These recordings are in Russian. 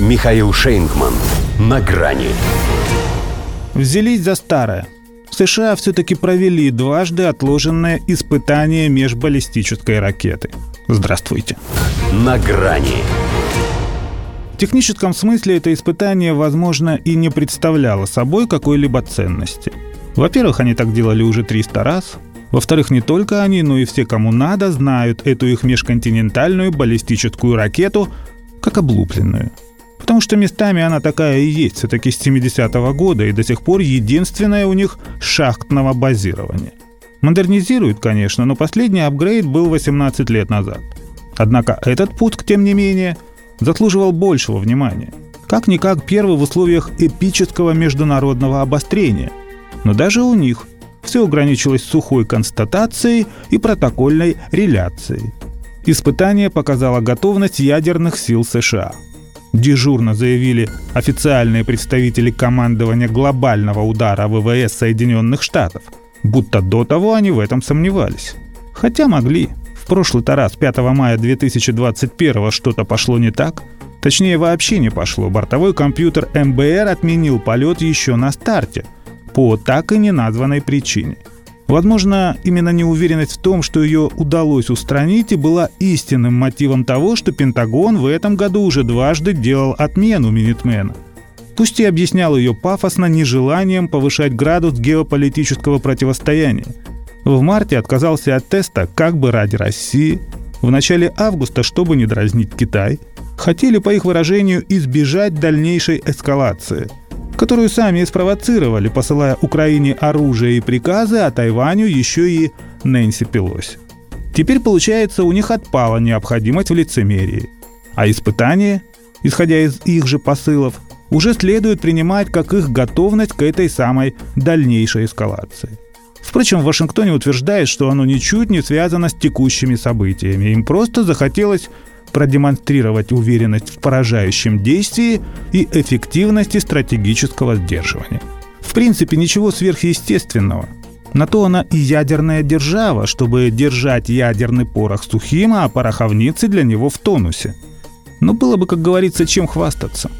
Михаил Шейнгман. На грани. Взялись за старое. США все-таки провели дважды отложенное испытание межбаллистической ракеты. Здравствуйте. На грани. В техническом смысле это испытание, возможно, и не представляло собой какой-либо ценности. Во-первых, они так делали уже 300 раз. Во-вторых, не только они, но и все, кому надо, знают эту их межконтинентальную баллистическую ракету как облупленную. Потому что местами она такая и есть, все-таки с 70-го года, и до сих пор единственная у них шахтного базирования. Модернизируют, конечно, но последний апгрейд был 18 лет назад. Однако этот путь, тем не менее, заслуживал большего внимания. Как-никак первый в условиях эпического международного обострения. Но даже у них все ограничилось сухой констатацией и протокольной реляцией. Испытание показало готовность ядерных сил США. Дежурно заявили официальные представители командования глобального удара ВВС Соединенных Штатов, будто до того они в этом сомневались. Хотя могли. В прошлый-то раз, 5 мая 2021 что-то пошло не так. Точнее, вообще не пошло. Бортовой компьютер МБР отменил полет еще на старте – по так и не названной причине. Возможно, именно неуверенность в том, что ее удалось устранить, и была истинным мотивом того, что Пентагон в этом году уже дважды делал отмену Минитмена. Пусть и объяснял ее пафосно нежеланием повышать градус геополитического противостояния. В марте отказался от теста как бы ради России. В начале августа, чтобы не дразнить Китай, хотели, по их выражению, избежать дальнейшей эскалации – которую сами и спровоцировали, посылая Украине оружие и приказы, а Тайваню еще и Нэнси Пелоси. Теперь, получается, у них отпала необходимость в лицемерии. А испытания, исходя из их же посылов, уже следует принимать как их готовность к этой самой дальнейшей эскалации. Впрочем, в Вашингтоне утверждает, что оно ничуть не связано с текущими событиями. Им просто захотелось продемонстрировать уверенность в поражающем действии и эффективности стратегического сдерживания. В принципе, ничего сверхъестественного. На то она и ядерная держава, чтобы держать ядерный порох сухим, а пороховницы для него в тонусе. Но было бы, как говорится, чем хвастаться.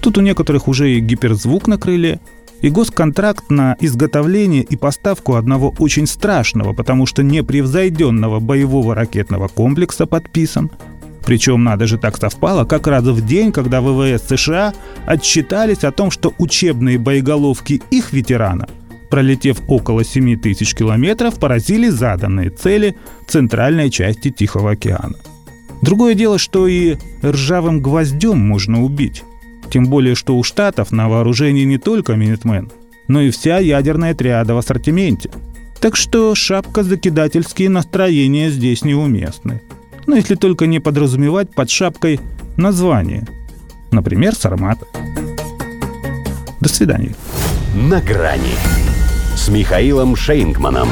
Тут у некоторых уже и гиперзвук на крыле, и госконтракт на изготовление и поставку одного очень страшного, потому что непревзойденного боевого ракетного комплекса подписан – причем надо же так совпало, как раз в день, когда ВВС США отчитались о том, что учебные боеголовки их ветерана, пролетев около 7 тысяч километров, поразили заданные цели центральной части Тихого океана. Другое дело, что и ржавым гвоздем можно убить. Тем более, что у Штатов на вооружении не только Минитмен, но и вся ядерная триада в ассортименте. Так что шапка-закидательские настроения здесь неуместны но если только не подразумевать под шапкой название. Например, Сармат. До свидания. На грани с Михаилом Шейнгманом.